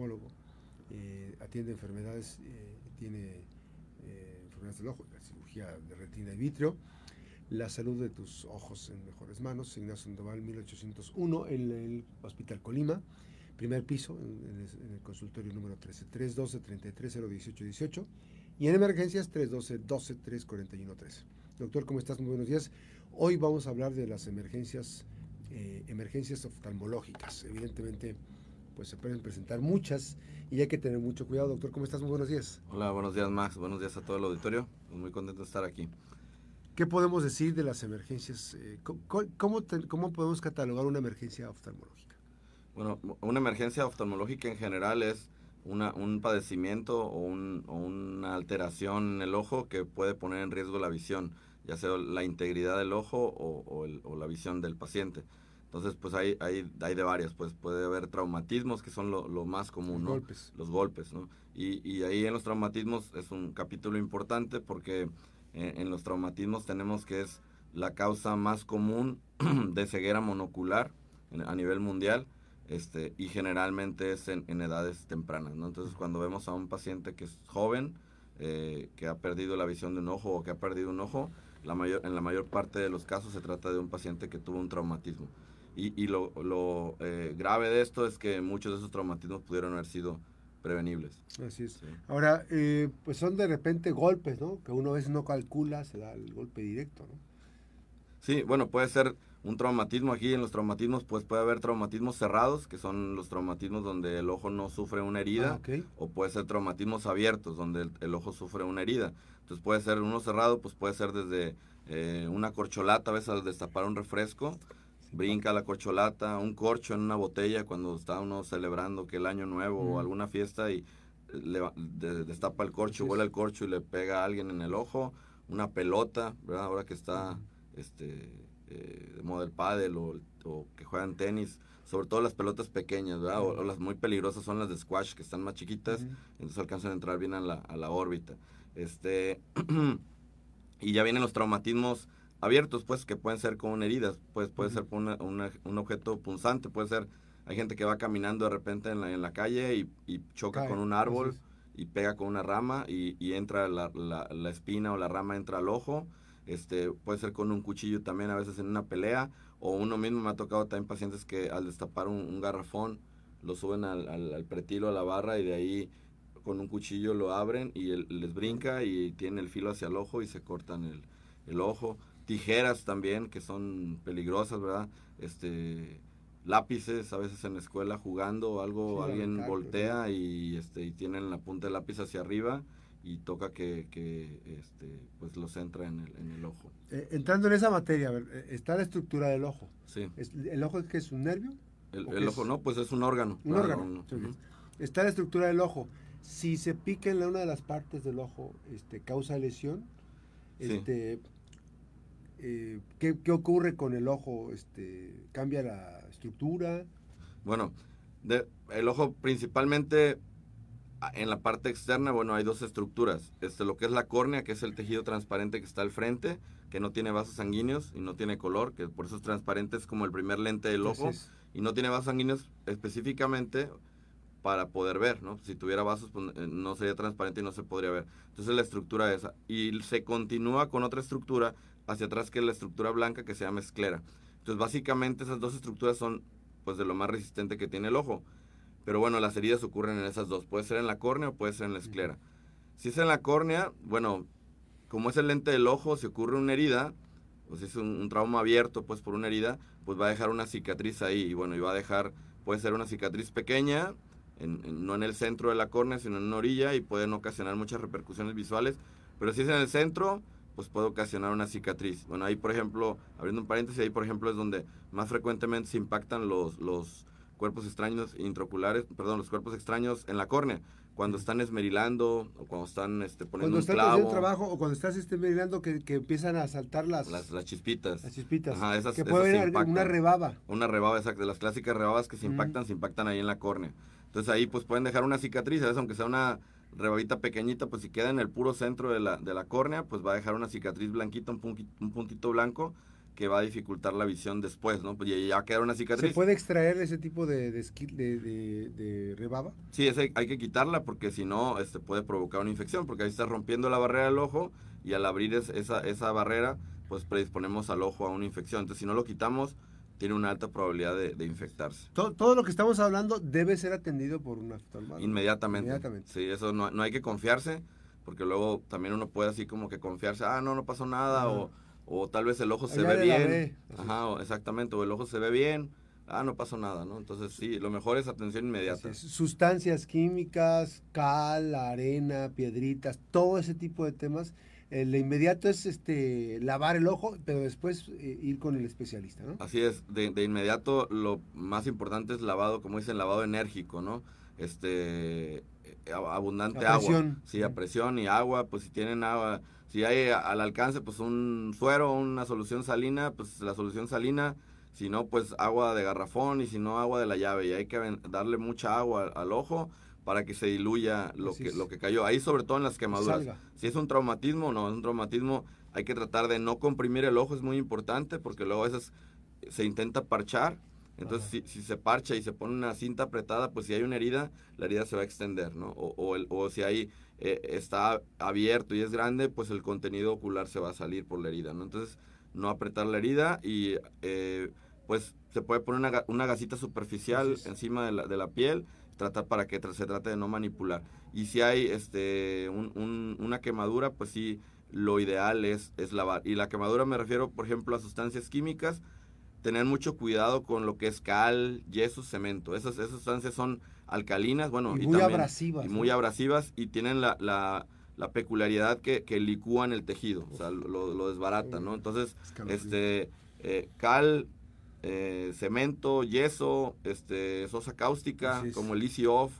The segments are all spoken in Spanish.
oftalmólogo, eh, atiende enfermedades, eh, tiene enfermedades del ojo, la cirugía de retina y vitrio. La salud de tus ojos en mejores manos, Ignacio Sandoval 1801, en el Hospital Colima, primer piso, en, el, consultorio número 13, 312 33 018 18 y en emergencias 312 12 341 13. Doctor, ¿cómo estás? Muy buenos días. Hoy vamos a hablar de las emergencias, eh, emergencias oftalmológicas. Evidentemente, pues se pueden presentar muchas y hay que tener mucho cuidado. Doctor, ¿cómo estás? Muy buenos días. Hola, buenos días, Max. Buenos días a todo el auditorio. Muy contento de estar aquí. ¿Qué podemos decir de las emergencias? Eh, ¿Cómo, cómo, podemos catalogar una emergencia oftalmológica? Bueno, una emergencia oftalmológica en general es una, un padecimiento o, una alteración en el ojo que puede poner en riesgo la visión, ya sea la integridad del ojo o, la visión del paciente. Entonces, pues hay, hay, hay de varias, pues puede haber traumatismos que son lo, más común, Los golpes. Los golpes, ¿no? Y, y ahí en los traumatismos es un capítulo importante porque en, los traumatismos tenemos que es la causa más común de ceguera monocular a nivel mundial este, y generalmente es en, edades tempranas. ¿no? Entonces cuando vemos a un paciente que es joven, eh, que ha perdido la visión de un ojo o que ha perdido un ojo, la mayor, en la mayor parte de los casos se trata de un paciente que tuvo un traumatismo. Y, y lo, lo eh, grave de esto es que muchos de esos traumatismos pudieron haber sido prevenibles. Así es. Ahora, eh, pues son de repente golpes, ¿no? Que uno a veces no calcula, se da el golpe directo, ¿no? Sí, bueno, puede ser un traumatismo aquí en los traumatismos, pues puede haber traumatismos cerrados, que son los traumatismos donde el ojo no sufre una herida, ah, o puede ser traumatismos abiertos, donde el, ojo sufre una herida. Entonces puede ser uno cerrado, pues puede ser desde eh, una corcholata, a veces al destapar un refresco, brinca la corcholata, un corcho en una botella cuando está uno celebrando que el año nuevo o alguna fiesta y le, destapa el corcho, huele el corcho y le pega a alguien en el ojo, una pelota, ¿verdad? Ahora que está este eh, de moda el pádel o, que juegan tenis, sobre todo las pelotas pequeñas, ¿verdad? O, las muy peligrosas son las de squash que están más chiquitas, entonces alcanzan a entrar bien a la, a la órbita. Este y ya vienen los traumatismos abiertos, pues, que pueden ser con heridas, pues puede ser por un objeto punzante, puede ser, hay gente que va caminando de repente en la, en la calle y, choca con un árbol y pega con una rama y, entra la, la, espina o la rama entra al ojo, este, puede ser con un cuchillo también a veces en una pelea, o uno mismo me ha tocado también pacientes que al destapar un, garrafón lo suben al, al, pretilo, a la barra y de ahí con un cuchillo lo abren y les brinca y tiene el filo hacia el ojo y se cortan el, el ojo tijeras también, que son peligrosas, ¿verdad? Este, lápices, a veces en la escuela jugando o algo, alguien voltea y, este, y tienen la punta del lápiz hacia arriba y toca que, que este, pues los entra en el, en el ojo. Eh, entrando en esa materia, eh, está la estructura del ojo. Sí. ¿El ojo es que es un nervio? El, ojo no, pues es un órgano. Un órgano. Está la estructura del ojo. Si se pica en una de las partes del ojo, este, causa lesión. Este, eh, ¿qué, ocurre con el ojo? Este, ¿Cambia la estructura? Bueno, el ojo principalmente en la parte externa, bueno, hay dos estructuras. Este, lo que es la córnea, que es el tejido transparente que está al frente, que no tiene vasos sanguíneos y no tiene color, que por eso es transparente, es como el primer lente del ojo, y no tiene vasos sanguíneos específicamente para poder ver, ¿no? Si tuviera vasos, pues, eh, no sería transparente y no se podría ver. Entonces la estructura esa. Y se continúa con otra estructura hacia atrás que es la estructura blanca que se llama esclera. Entonces básicamente esas dos estructuras son pues de lo más resistente que tiene el ojo. Pero bueno, las heridas ocurren en esas dos. Puede ser en la córnea o puede ser en la esclera. Si es en la córnea, bueno, como es el lente del ojo, si ocurre una herida, o si es un, trauma abierto pues por una herida, pues va a dejar una cicatriz ahí. Y bueno, y va a dejar, puede ser una cicatriz pequeña, no en el centro de la córnea, sino en una orilla, y pueden ocasionar muchas repercusiones visuales. Pero si es en el centro, pues puede ocasionar una cicatriz. Bueno, ahí por ejemplo, abriendo un paréntesis, ahí por ejemplo es donde más frecuentemente se impactan los, los cuerpos extraños intraoculares, perdón, los cuerpos extraños en la córnea, cuando están esmerilando o cuando están este, poniendo cuando un clavo. Cuando trabajo o cuando estás esmerilando que, que, empiezan a saltar las... Las, las chispitas. Las chispitas. Ajá, esas, que puede haber una rebaba. Una rebaba, exacto. Las clásicas rebabas que se impactan, se impactan ahí en la córnea. Entonces ahí pues pueden dejar una cicatriz, a veces aunque sea una rebabita pequeñita, pues si queda en el puro centro de la, de la córnea, pues va a dejar una cicatriz blanquita, un, puntito, un puntito blanco, que va a dificultar la visión después, ¿no? Pues ya queda una cicatriz. ¿Se puede extraer ese tipo de, de, de, rebaba? Sí, ese hay que quitarla porque si no este, puede provocar una infección, porque ahí está rompiendo la barrera del ojo y al abrir esa, esa barrera, pues predisponemos al ojo a una infección. Entonces, si no lo quitamos, tiene una alta probabilidad de, infectarse. Todo, lo que estamos hablando debe ser atendido por un oftalmólogo. Inmediatamente. Inmediatamente. Sí, eso no, no hay que confiarse, porque luego también uno puede así como que confiarse, ah, no, no pasó nada, o o tal vez el ojo se ve bien. Ajá, exactamente, o el ojo se ve bien, ah, no pasó nada, ¿no? Entonces sí, lo mejor es atención inmediata. Sustancias químicas, cal, arena, piedritas, todo ese tipo de temas. El inmediato es este lavar el ojo, pero después eh, ir con el especialista, ¿no? Así es, de, de, inmediato lo más importante es lavado, como dicen, lavado enérgico, ¿no? Este, eh, abundante agua. Sí, a presión y agua, pues si tienen agua si hay al alcance pues un suero, una solución salina, pues la solución salina, si no pues agua de garrafón y si no agua de la llave y hay que darle mucha agua al, ojo para que se diluya lo que, lo que cayó. Ahí sobre todo en las quemaduras. Si es un traumatismo, no, es un traumatismo, hay que tratar de no comprimir el ojo, es muy importante porque luego a veces se intenta parchar. Entonces, si, se parcha y se pone una cinta apretada, pues si hay una herida, la herida se va a extender, ¿no? O, o, el, o si hay eh, está abierto y es grande, pues el contenido ocular se va a salir por la herida, ¿no? Entonces, no apretar la herida y eh, pues se puede poner una, una gasita superficial encima de la, de la piel, tratar para que se trate de no manipular. Y si hay este un, una quemadura, pues sí, lo ideal es, es lavar. Y la quemadura me refiero, por ejemplo, a sustancias químicas, tener mucho cuidado con lo que es cal, yeso, cemento. Esas, esas sustancias son alcalinas, bueno, y, muy abrasivas. Y muy abrasivas y tienen la, la, peculiaridad que, que, licúan el tejido, o sea, lo, lo desbaratan, ¿no? Entonces, este, eh, cal, eh, cemento, yeso, este, sosa cáustica, como el Easy Off,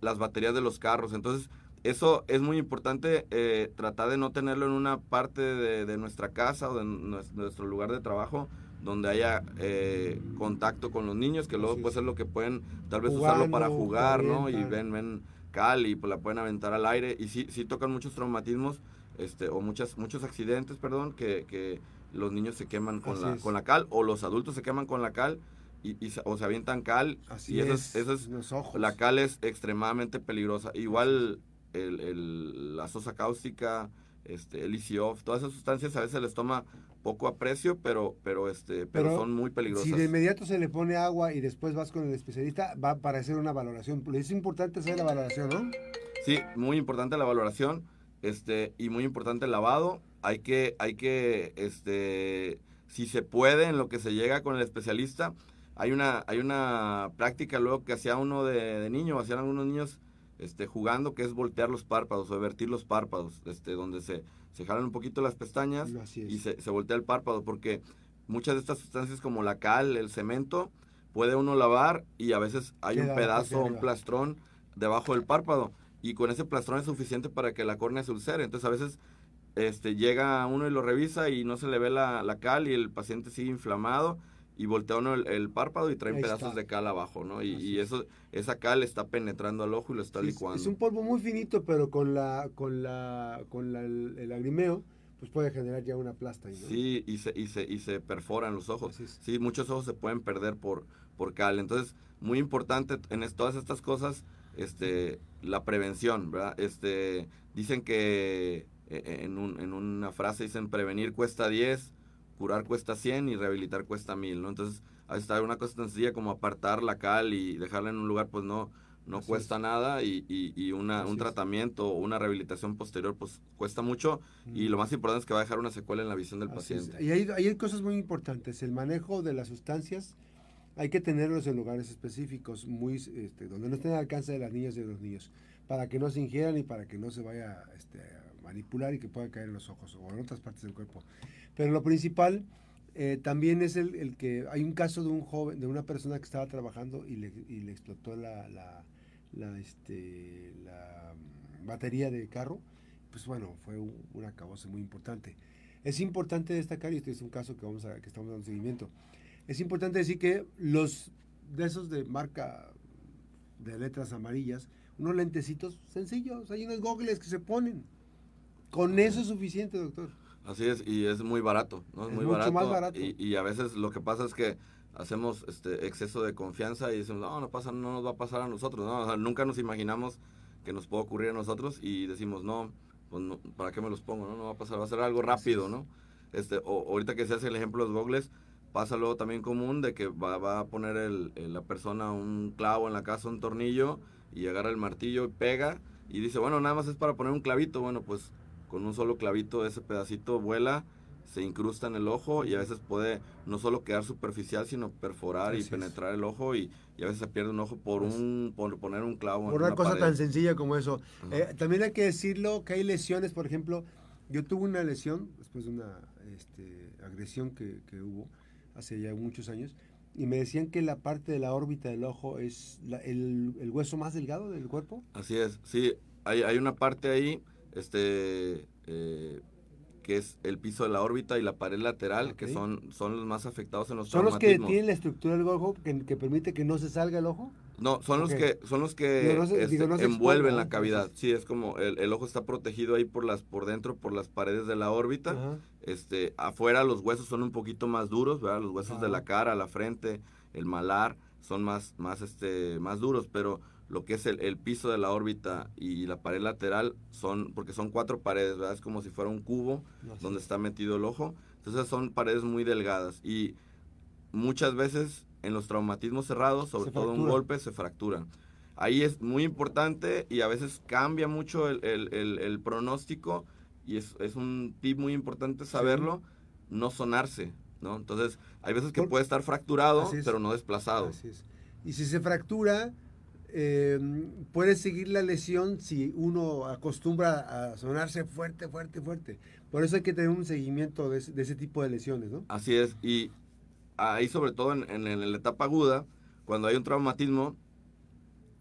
las baterías de los carros. Entonces, eso es muy importante, eh, tratar de no tenerlo en una parte de, de nuestra casa o de nuestro lugar de trabajo, donde haya eh, contacto con los niños, que luego puede ser lo que pueden tal vez usarlo para jugar, ¿no? Y ven, ven cal y pues la pueden aventar al aire. Y sí, sí tocan muchos traumatismos, este, o muchas, muchos accidentes, perdón, que, que los niños se queman con la, con la cal, o los adultos se queman con la cal. Y, o se avientan cal y eso es, eso es la cal es extremadamente peligrosa igual el, el, la sosa cáustica este, el ICOF, todas esas sustancias a veces les toma poco aprecio, pero, pero, este, pero, son muy peligrosas. Si de inmediato se le pone agua y después vas con el especialista, va para hacer una valoración. Es importante hacer la valoración, ¿no? Sí, muy importante la valoración, este, y muy importante el lavado. Hay que, hay que, este, si se puede, en lo que se llega con el especialista, hay una, hay una práctica luego que hacía uno de, de niño, hacían algunos niños este, jugando, que es voltear los párpados o vertir los párpados, este, donde se, se jalan un poquito las pestañas y se, se, voltea el párpado, porque muchas de estas sustancias como la cal, el cemento, puede uno lavar y a veces hay un pedazo, un plastrón debajo del párpado y con ese plastrón es suficiente para que la córnea se ulcere. Entonces a veces este, llega uno y lo revisa y no se le ve la, la cal y el paciente sigue inflamado y voltea uno el, párpado y trae pedazos de cal abajo, ¿no? Y, eso, esa cal está penetrando al ojo y lo está licuando. Es un polvo muy finito, pero con la, con la, con la, el, lagrimeo, pues puede generar ya una plasta. ¿no? Sí, y se, y se, y se perforan los ojos. Sí, muchos ojos se pueden perder por, por cal. Entonces, muy importante en todas estas cosas, este, la prevención, ¿verdad? Este, dicen que en, un, en una frase dicen prevenir cuesta 10, curar cuesta 100 y rehabilitar cuesta 1000, ¿no? Entonces, está una cosa tan sencilla como apartar la cal y dejarla en un lugar, pues no, no cuesta nada y, y, una, un tratamiento o una rehabilitación posterior pues cuesta mucho y lo más importante es que va a dejar una secuela en la visión del paciente. Y hay, hay, cosas muy importantes, el manejo de las sustancias hay que tenerlos en lugares específicos, muy este, donde no estén al alcance de las niñas y de los niños, para que no se ingieran y para que no se vaya este, a manipular y que pueda caer en los ojos o en otras partes del cuerpo. Pero lo principal eh, también es el, que hay un caso de un joven, de una persona que estaba trabajando y le, explotó la, la, la, este, la batería de carro. Pues bueno, fue un, un muy importante. Es importante destacar, y este es un caso que, vamos a, que estamos dando seguimiento, es importante decir que los de esos de marca de letras amarillas, unos lentecitos sencillos, hay unos gogles que se ponen. Con eso es suficiente, doctor. Así es, y es muy barato, ¿no? Es, muy mucho barato. más barato. Y, y a veces lo que pasa es que hacemos este exceso de confianza y decimos, no, no pasa, no nos va a pasar a nosotros, ¿no? O sea, nunca nos imaginamos que nos pueda ocurrir a nosotros y decimos, no, pues no, ¿para qué me los pongo? No, no va a pasar, va a ser algo rápido, ¿no? Este, o, ahorita que se hace el ejemplo de los gogles, pasa luego también común de que va, va a poner el, el- la persona un clavo en la casa, un tornillo, y agarra el martillo y pega, y dice, bueno, nada más es para poner un clavito, bueno, pues con un solo clavito ese pedacito vuela, se incrusta en el ojo y a veces puede no solo quedar superficial, sino perforar Así y es. penetrar el ojo y, y a veces se pierde un ojo por Pues, un por poner un clavo en Por una cosa pared. tan sencilla como eso. Eh, también hay que decirlo que hay lesiones, por ejemplo, yo tuve una lesión después de una este, agresión que, que hubo hace ya muchos años y me decían que la parte de la órbita del ojo es la- el, el hueso más delgado del cuerpo. Así es, sí, hay, hay una parte ahí, este, eh, que es el piso de la órbita y la pared lateral, que son, son los más afectados en los ¿Son los que tienen la estructura del ojo que, que permite que no se salga el ojo? No, son los que, son los que Digo, no se- este, digo, no se envuelven la cavidad. Entonces- Sí, es como el, el ojo está protegido ahí por las, por dentro, por las paredes de la órbita. Este, afuera los huesos son un poquito más duros, ¿verdad? Los huesos de la cara, la frente, el malar, son más, más, este, más duros, pero lo que es el, el piso de la órbita y la pared lateral son, porque son cuatro paredes, ¿verdad? Es como si fuera un cubo donde es. está metido el ojo. Entonces son paredes muy delgadas y muchas veces en los traumatismos cerrados, sobre Se todo un fractura. golpe, se fracturan. Ahí es muy importante y a veces cambia mucho el, el- el- el pronóstico y es, es un tip muy importante saberlo, no sonarse, ¿no? Entonces hay veces que Por- puede estar fracturado, es. pero no desplazado. Así es. Y si se fractura, eh, puede seguir la lesión si uno acostumbra a sonarse fuerte, fuerte, fuerte. Por eso hay que tener un seguimiento de ese, de ese tipo de lesiones, ¿no? Así es, y ahí sobre todo en, en- en la etapa aguda, cuando hay un traumatismo,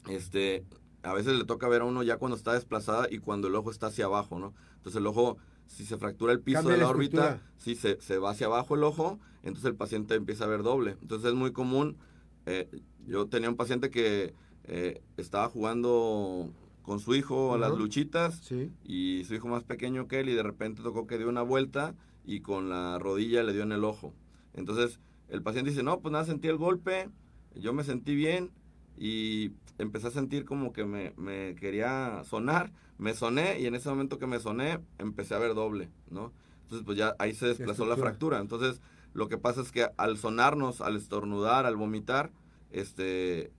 este, a veces le toca ver a uno ya cuando está desplazada y cuando el ojo está hacia abajo, ¿no? Entonces el ojo, si se fractura el piso Cambia de la, la órbita, sí, se, se va hacia abajo el ojo, entonces el paciente empieza a ver doble. Entonces es muy común, eh, yo tenía un paciente que eh, estaba jugando con su hijo a las luchitas Sí. y su hijo más pequeño que él y de repente tocó que dio una vuelta y con la rodilla le dio en el ojo. Entonces el paciente dice, no, pues nada, sentí el golpe, yo me sentí bien y empecé a sentir como que me, me quería sonar, me soné y en ese momento que me soné empecé a ver doble, ¿no? Entonces pues ya ahí se desplazó la fractura. Entonces lo que pasa es que al sonarnos, al estornudar, al vomitar, este...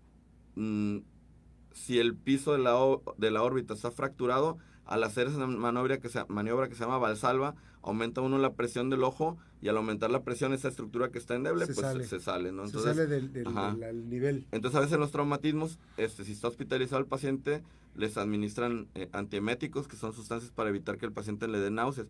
mm, si el piso de la, de la órbita está fracturado, al hacer esa maniobra que se, maniobra que se llama valsalva, aumenta uno la presión del ojo y al aumentar la presión, esa estructura que está endeble, Se pues sale. se, se sale, ¿no? se Entonces, sale del, nivel. entonces a veces los traumatismos, este, si está hospitalizado el paciente, les administran eh, antieméticos, que son sustancias para evitar que el paciente le dé náuseas,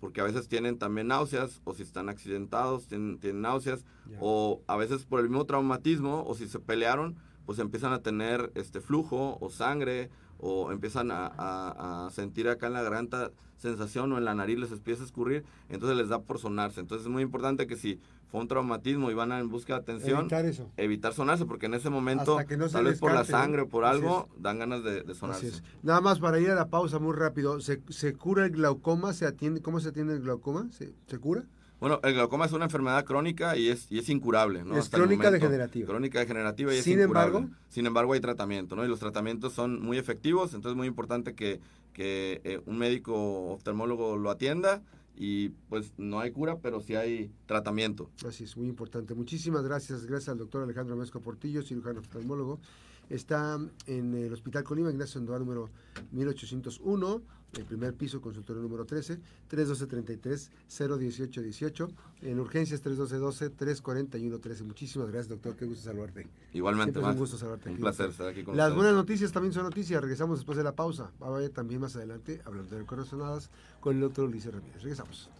porque a veces tienen también náuseas, o si están accidentados, tienen, tienen náuseas, Ya. o a veces por el mismo traumatismo, o si se pelearon, pues empiezan a tener este flujo o sangre, o empiezan a, a- a sentir acá en la garganta sensación o en la nariz les empieza a escurrir, entonces les da por sonarse. Entonces es muy importante que si fue un traumatismo y van en busca de atención, Evitar eso. evitar sonarse, porque en ese momento, no tal vez por la sangre o por algo, dan ganas de, de sonarse. Nada más para ir a la pausa muy rápido. ¿Se, se cura el glaucoma? ¿Se atiende? ¿Cómo se atiende el glaucoma? ¿Se, se cura? Bueno, el glaucoma es una enfermedad crónica y es, y es incurable, ¿no? Es Hasta crónica degenerativa. Crónica degenerativa y es Sin incurable. embargo- Sin embargo, hay tratamiento, ¿no? Y los tratamientos son muy efectivos, entonces es muy importante que, que eh, un médico oftalmólogo lo atienda y pues no hay cura, pero sí hay tratamiento. Así es, muy importante. Muchísimas gracias. Gracias al doctor Alejandro Mesco Portillo, cirujano oftalmólogo. Está en el Hospital Colima, Ignacio Sandoval número 1801, el primer piso, consultorio número 13, 312-33-018-18. En urgencias 312-12-341-13. Muchísimas gracias, doctor. Qué gusto saludarte. Igualmente, Siempre es un gusto saludarte Un aquí, placer estar aquí con Las ustedes. buenas noticias también son noticias. Regresamos después de la pausa. Va a haber también más adelante, hablando de corazonadas, con el doctor Ulises Ramírez. Regresamos.